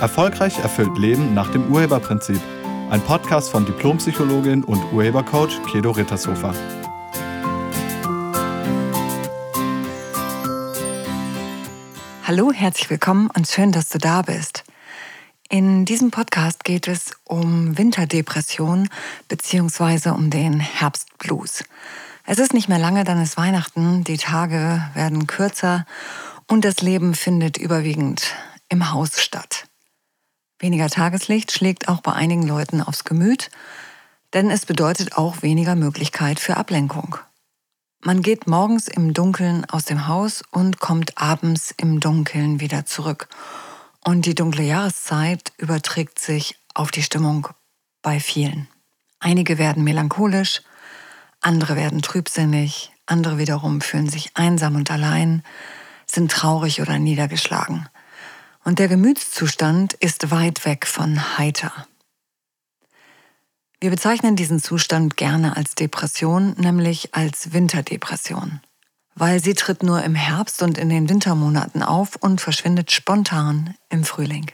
Erfolgreich erfüllt Leben nach dem Urheberprinzip. Ein Podcast von Diplompsychologin und Urhebercoach Kedo Rittershofer. Hallo, herzlich willkommen und schön, dass du da bist. In diesem Podcast geht es um Winterdepression bzw. um den Herbstblues. Es ist nicht mehr lange, dann ist Weihnachten, die Tage werden kürzer und das Leben findet überwiegend im Haus statt. Weniger Tageslicht schlägt auch bei einigen Leuten aufs Gemüt, denn es bedeutet auch weniger Möglichkeit für Ablenkung. Man geht morgens im Dunkeln aus dem Haus und kommt abends im Dunkeln wieder zurück. Und die dunkle Jahreszeit überträgt sich auf die Stimmung bei vielen. Einige werden melancholisch, andere werden trübsinnig, andere wiederum fühlen sich einsam und allein, sind traurig oder niedergeschlagen und der Gemütszustand ist weit weg von heiter. Wir bezeichnen diesen Zustand gerne als Depression, nämlich als Winterdepression, weil sie tritt nur im Herbst und in den Wintermonaten auf und verschwindet spontan im Frühling.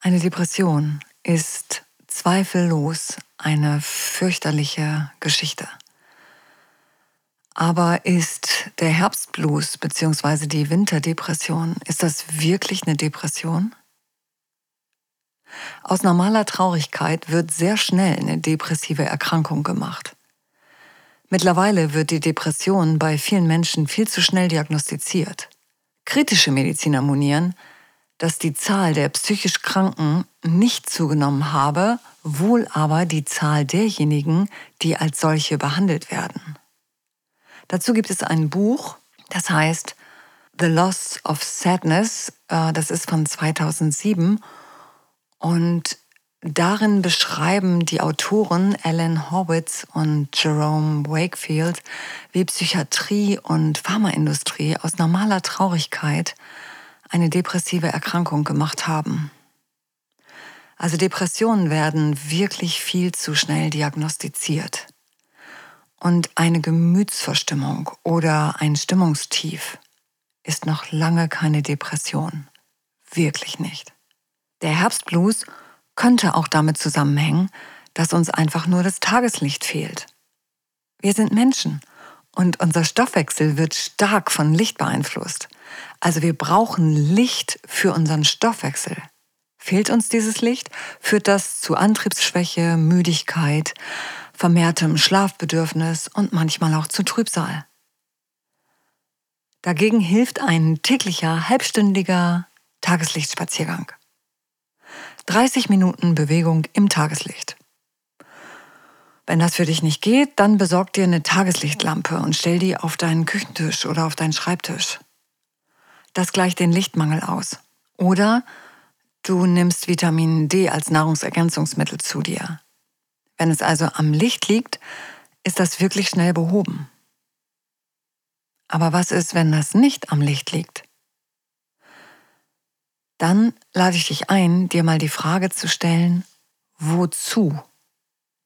Eine Depression ist zweifellos eine fürchterliche Geschichte. Aber ist der Herbstblues bzw. die Winterdepression, ist das wirklich eine Depression? Aus normaler Traurigkeit wird sehr schnell eine depressive Erkrankung gemacht. Mittlerweile wird die Depression bei vielen Menschen viel zu schnell diagnostiziert. Kritische Mediziner monieren, dass die Zahl der psychisch Kranken nicht zugenommen habe, wohl aber die Zahl derjenigen, die als solche behandelt werden. Dazu gibt es ein Buch, das heißt The Loss of Sadness. Äh, das ist von 2007. Und darin beschreiben die Autoren Alan Horwitz und Jerome Wakefield, wie Psychiatrie und Pharmaindustrie aus normaler Traurigkeit eine depressive Erkrankung gemacht haben. Also Depressionen werden wirklich viel zu schnell diagnostiziert. Und eine Gemütsverstimmung oder ein Stimmungstief ist noch lange keine Depression. Wirklich nicht. Der Herbstblues könnte auch damit zusammenhängen, dass uns einfach nur das Tageslicht fehlt. Wir sind Menschen und unser Stoffwechsel wird stark von Licht beeinflusst. Also wir brauchen Licht für unseren Stoffwechsel. Fehlt uns dieses Licht, führt das zu Antriebsschwäche, Müdigkeit, vermehrtem Schlafbedürfnis und manchmal auch zu Trübsal. Dagegen hilft ein täglicher halbstündiger Tageslichtspaziergang. 30 Minuten Bewegung im Tageslicht. Wenn das für dich nicht geht, dann besorg dir eine Tageslichtlampe und stell die auf deinen Küchentisch oder auf deinen Schreibtisch. Das gleicht den Lichtmangel aus. Oder du nimmst Vitamin D als Nahrungsergänzungsmittel zu dir. Wenn es also am Licht liegt, ist das wirklich schnell behoben. Aber was ist, wenn das nicht am Licht liegt? Dann lade ich dich ein, dir mal die Frage zu stellen, wozu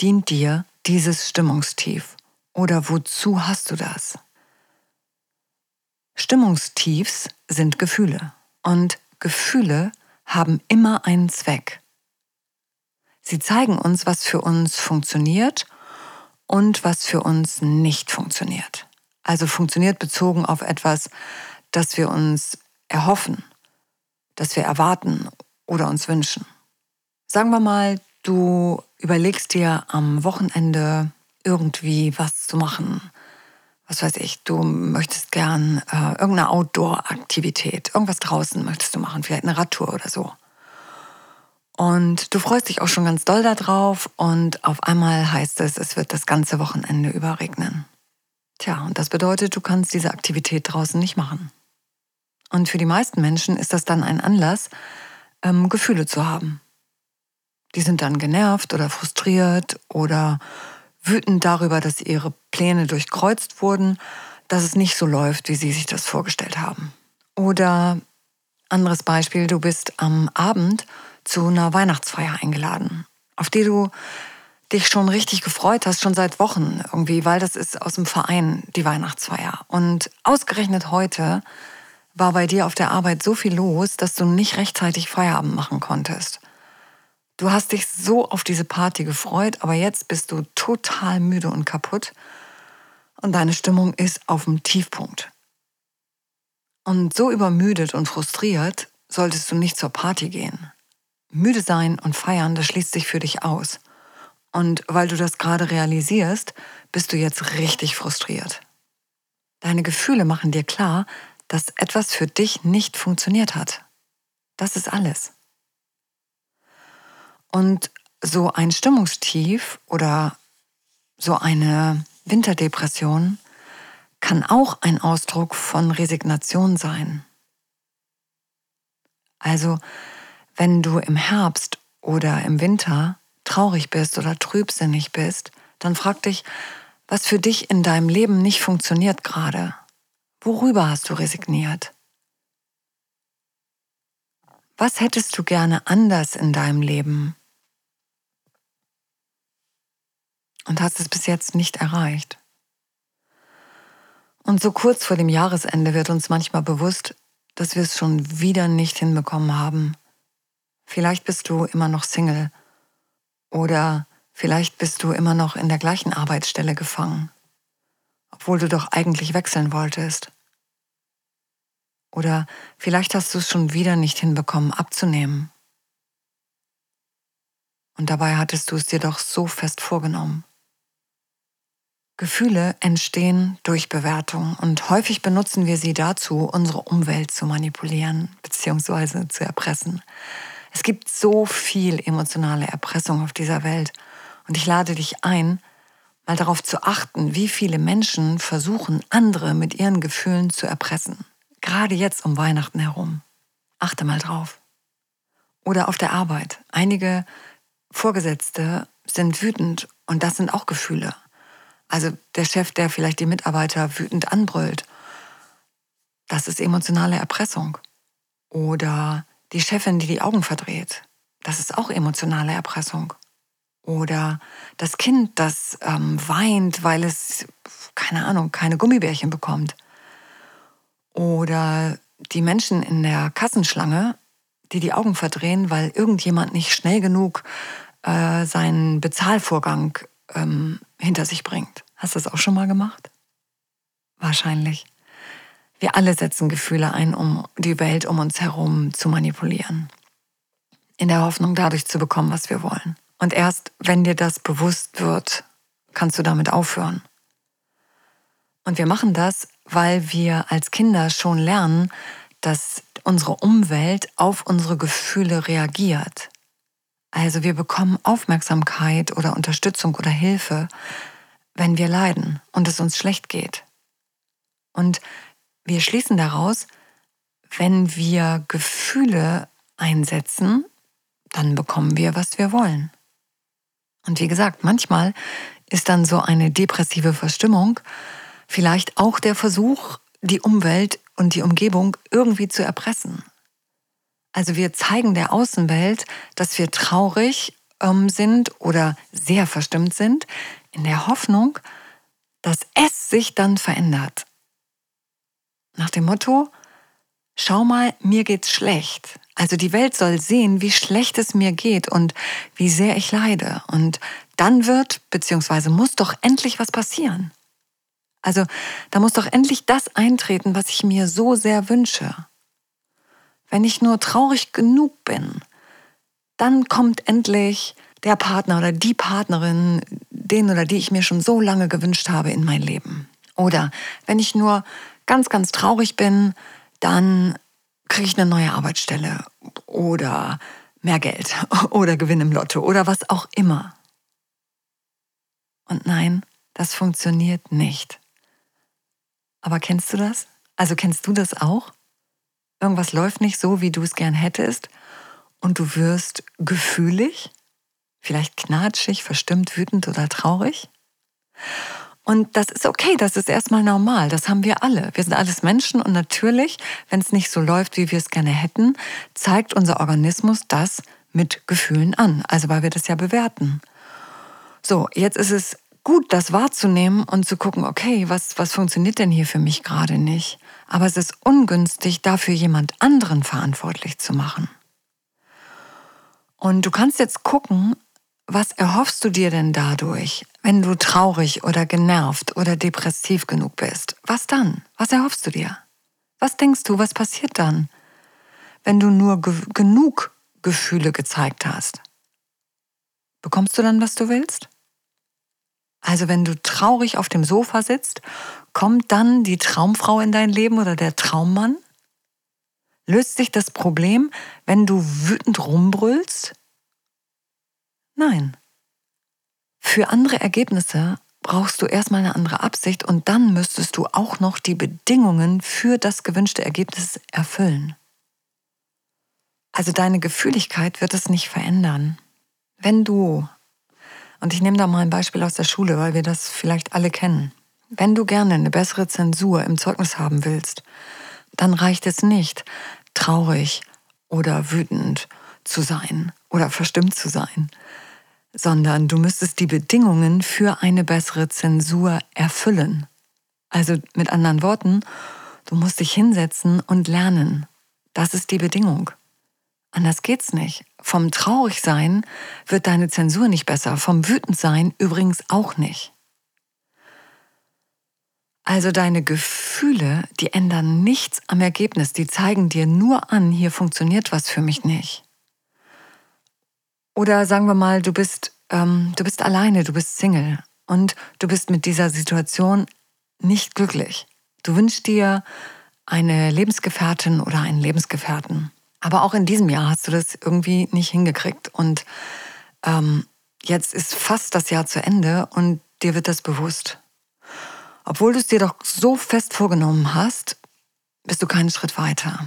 dient dir dieses Stimmungstief oder wozu hast du das? Stimmungstiefs sind Gefühle und Gefühle haben immer einen Zweck. Sie zeigen uns, was für uns funktioniert und was für uns nicht funktioniert. Also funktioniert bezogen auf etwas, das wir uns erhoffen, das wir erwarten oder uns wünschen. Sagen wir mal, du überlegst dir am Wochenende irgendwie was zu machen. Was weiß ich, du möchtest gern äh, irgendeine Outdoor-Aktivität, irgendwas draußen möchtest du machen, vielleicht eine Radtour oder so. Und du freust dich auch schon ganz doll darauf und auf einmal heißt es, es wird das ganze Wochenende überregnen. Tja, und das bedeutet, du kannst diese Aktivität draußen nicht machen. Und für die meisten Menschen ist das dann ein Anlass, ähm, Gefühle zu haben. Die sind dann genervt oder frustriert oder wütend darüber, dass ihre Pläne durchkreuzt wurden, dass es nicht so läuft, wie sie sich das vorgestellt haben. Oder anderes Beispiel, du bist am Abend zu einer Weihnachtsfeier eingeladen, auf die du dich schon richtig gefreut hast, schon seit Wochen irgendwie, weil das ist aus dem Verein die Weihnachtsfeier. Und ausgerechnet heute war bei dir auf der Arbeit so viel los, dass du nicht rechtzeitig Feierabend machen konntest. Du hast dich so auf diese Party gefreut, aber jetzt bist du total müde und kaputt und deine Stimmung ist auf dem Tiefpunkt. Und so übermüdet und frustriert solltest du nicht zur Party gehen. Müde sein und feiern, das schließt sich für dich aus. Und weil du das gerade realisierst, bist du jetzt richtig frustriert. Deine Gefühle machen dir klar, dass etwas für dich nicht funktioniert hat. Das ist alles. Und so ein Stimmungstief oder so eine Winterdepression kann auch ein Ausdruck von Resignation sein. Also, wenn du im Herbst oder im Winter traurig bist oder trübsinnig bist, dann frag dich, was für dich in deinem Leben nicht funktioniert gerade. Worüber hast du resigniert? Was hättest du gerne anders in deinem Leben? Und hast es bis jetzt nicht erreicht. Und so kurz vor dem Jahresende wird uns manchmal bewusst, dass wir es schon wieder nicht hinbekommen haben. Vielleicht bist du immer noch Single oder vielleicht bist du immer noch in der gleichen Arbeitsstelle gefangen, obwohl du doch eigentlich wechseln wolltest. Oder vielleicht hast du es schon wieder nicht hinbekommen abzunehmen. Und dabei hattest du es dir doch so fest vorgenommen. Gefühle entstehen durch Bewertung und häufig benutzen wir sie dazu, unsere Umwelt zu manipulieren bzw. zu erpressen. Es gibt so viel emotionale Erpressung auf dieser Welt und ich lade dich ein, mal darauf zu achten, wie viele Menschen versuchen, andere mit ihren Gefühlen zu erpressen. Gerade jetzt um Weihnachten herum. Achte mal drauf. Oder auf der Arbeit. Einige Vorgesetzte sind wütend und das sind auch Gefühle. Also der Chef, der vielleicht die Mitarbeiter wütend anbrüllt, das ist emotionale Erpressung. Oder die Chefin, die die Augen verdreht, das ist auch emotionale Erpressung. Oder das Kind, das ähm, weint, weil es, keine Ahnung, keine Gummibärchen bekommt. Oder die Menschen in der Kassenschlange, die die Augen verdrehen, weil irgendjemand nicht schnell genug äh, seinen Bezahlvorgang ähm, hinter sich bringt. Hast du das auch schon mal gemacht? Wahrscheinlich. Wir alle setzen Gefühle ein, um die Welt um uns herum zu manipulieren. In der Hoffnung, dadurch zu bekommen, was wir wollen. Und erst wenn dir das bewusst wird, kannst du damit aufhören. Und wir machen das, weil wir als Kinder schon lernen, dass unsere Umwelt auf unsere Gefühle reagiert. Also wir bekommen Aufmerksamkeit oder Unterstützung oder Hilfe, wenn wir leiden und es uns schlecht geht. Und wir schließen daraus, wenn wir Gefühle einsetzen, dann bekommen wir, was wir wollen. Und wie gesagt, manchmal ist dann so eine depressive Verstimmung vielleicht auch der Versuch, die Umwelt und die Umgebung irgendwie zu erpressen. Also wir zeigen der Außenwelt, dass wir traurig ähm, sind oder sehr verstimmt sind, in der Hoffnung, dass es sich dann verändert. Nach dem Motto, schau mal, mir geht's schlecht. Also die Welt soll sehen, wie schlecht es mir geht und wie sehr ich leide. Und dann wird, beziehungsweise muss doch endlich was passieren. Also da muss doch endlich das eintreten, was ich mir so sehr wünsche. Wenn ich nur traurig genug bin, dann kommt endlich der Partner oder die Partnerin, den oder die ich mir schon so lange gewünscht habe in mein Leben. Oder wenn ich nur ganz, ganz traurig bin, dann kriege ich eine neue Arbeitsstelle oder mehr Geld oder Gewinn im Lotto oder was auch immer. Und nein, das funktioniert nicht. Aber kennst du das? Also kennst du das auch? Irgendwas läuft nicht so, wie du es gern hättest und du wirst gefühlig vielleicht knatschig, verstimmt, wütend oder traurig. Und das ist okay, das ist erstmal normal, das haben wir alle. Wir sind alles Menschen und natürlich, wenn es nicht so läuft, wie wir es gerne hätten, zeigt unser Organismus das mit Gefühlen an, also weil wir das ja bewerten. So, jetzt ist es gut, das wahrzunehmen und zu gucken, okay, was, was funktioniert denn hier für mich gerade nicht? Aber es ist ungünstig, dafür jemand anderen verantwortlich zu machen. Und du kannst jetzt gucken, was erhoffst du dir denn dadurch, wenn du traurig oder genervt oder depressiv genug bist? Was dann? Was erhoffst du dir? Was denkst du, was passiert dann, wenn du nur ge genug Gefühle gezeigt hast? Bekommst du dann, was du willst? Also wenn du traurig auf dem Sofa sitzt, kommt dann die Traumfrau in dein Leben oder der Traummann? Löst sich das Problem, wenn du wütend rumbrüllst? Nein. Für andere Ergebnisse brauchst du erstmal eine andere Absicht und dann müsstest du auch noch die Bedingungen für das gewünschte Ergebnis erfüllen. Also deine Gefühligkeit wird es nicht verändern. Wenn du, und ich nehme da mal ein Beispiel aus der Schule, weil wir das vielleicht alle kennen, wenn du gerne eine bessere Zensur im Zeugnis haben willst, dann reicht es nicht, traurig oder wütend zu sein oder verstimmt zu sein, sondern du müsstest die Bedingungen für eine bessere Zensur erfüllen. Also mit anderen Worten, du musst dich hinsetzen und lernen. Das ist die Bedingung. Anders geht's nicht. Vom Traurigsein wird deine Zensur nicht besser, vom Wütendsein übrigens auch nicht. Also deine Gefühle, die ändern nichts am Ergebnis, die zeigen dir nur an, hier funktioniert was für mich nicht. Oder sagen wir mal, du bist, ähm, du bist alleine, du bist Single und du bist mit dieser Situation nicht glücklich. Du wünschst dir eine Lebensgefährtin oder einen Lebensgefährten. Aber auch in diesem Jahr hast du das irgendwie nicht hingekriegt. Und ähm, jetzt ist fast das Jahr zu Ende und dir wird das bewusst. Obwohl du es dir doch so fest vorgenommen hast, bist du keinen Schritt weiter.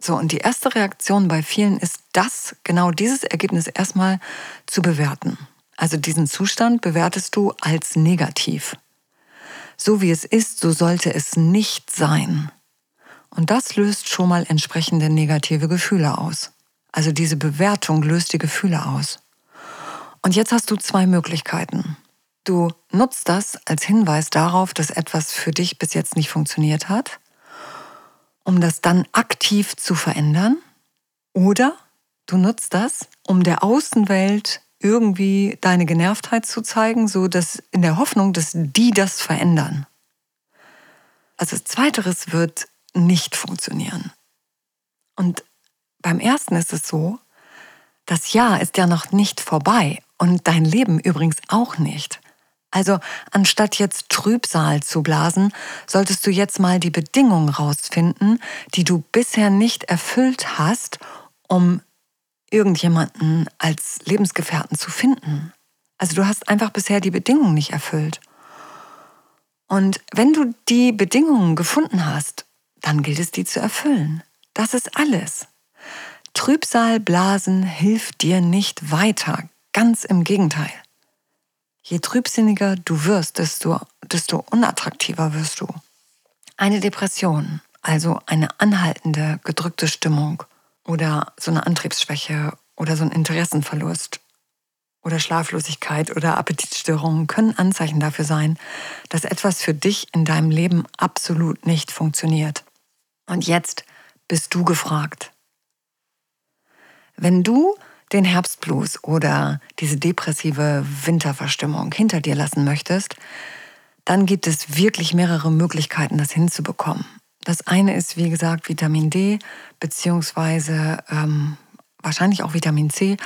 So, und die erste Reaktion bei vielen ist das, genau dieses Ergebnis erstmal zu bewerten. Also diesen Zustand bewertest du als negativ. So wie es ist, so sollte es nicht sein. Und das löst schon mal entsprechende negative Gefühle aus. Also diese Bewertung löst die Gefühle aus. Und jetzt hast du zwei Möglichkeiten. Du nutzt das als Hinweis darauf, dass etwas für dich bis jetzt nicht funktioniert hat um das dann aktiv zu verändern. Oder du nutzt das, um der Außenwelt irgendwie deine Genervtheit zu zeigen, so dass in der Hoffnung, dass die das verändern. Also zweiteres wird nicht funktionieren. Und beim ersten ist es so, das Jahr ist ja noch nicht vorbei und dein Leben übrigens auch nicht. Also anstatt jetzt Trübsal zu blasen, solltest du jetzt mal die Bedingungen rausfinden, die du bisher nicht erfüllt hast, um irgendjemanden als Lebensgefährten zu finden. Also du hast einfach bisher die Bedingungen nicht erfüllt. Und wenn du die Bedingungen gefunden hast, dann gilt es, die zu erfüllen. Das ist alles. Trübsal blasen hilft dir nicht weiter. Ganz im Gegenteil. Je trübsinniger du wirst, desto, desto unattraktiver wirst du. Eine Depression, also eine anhaltende, gedrückte Stimmung oder so eine Antriebsschwäche oder so ein Interessenverlust oder Schlaflosigkeit oder Appetitstörungen können Anzeichen dafür sein, dass etwas für dich in deinem Leben absolut nicht funktioniert. Und jetzt bist du gefragt. Wenn du den Herbstblues oder diese depressive Winterverstimmung hinter dir lassen möchtest, dann gibt es wirklich mehrere Möglichkeiten, das hinzubekommen. Das eine ist, wie gesagt, Vitamin D, beziehungsweise ähm, wahrscheinlich auch Vitamin C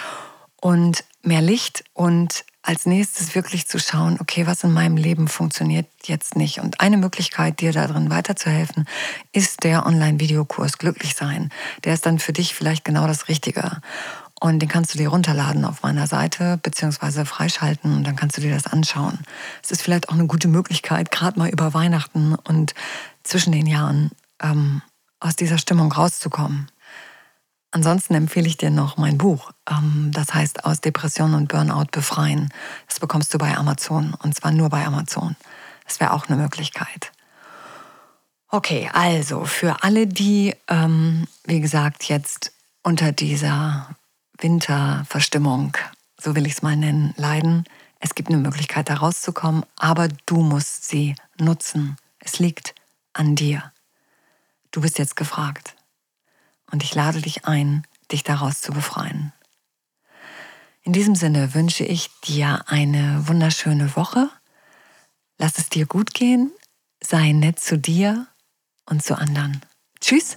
und mehr Licht und als nächstes wirklich zu schauen, okay, was in meinem Leben funktioniert jetzt nicht. Und eine Möglichkeit, dir darin weiterzuhelfen, ist der Online-Videokurs Glücklich sein. Der ist dann für dich vielleicht genau das Richtige. Und den kannst du dir runterladen auf meiner Seite beziehungsweise freischalten und dann kannst du dir das anschauen. Es ist vielleicht auch eine gute Möglichkeit, gerade mal über Weihnachten und zwischen den Jahren ähm, aus dieser Stimmung rauszukommen. Ansonsten empfehle ich dir noch mein Buch. Ähm, das heißt Aus Depression und Burnout befreien. Das bekommst du bei Amazon und zwar nur bei Amazon. Das wäre auch eine Möglichkeit. Okay, also für alle, die, ähm, wie gesagt, jetzt unter dieser Winterverstimmung, so will ich es mal nennen, leiden, Es gibt eine Möglichkeit, da rauszukommen, aber du musst sie nutzen. Es liegt an dir. Du bist jetzt gefragt. Und ich lade dich ein, dich daraus zu befreien. In diesem Sinne wünsche ich dir eine wunderschöne Woche. Lass es dir gut gehen. Sei nett zu dir und zu anderen. Tschüss.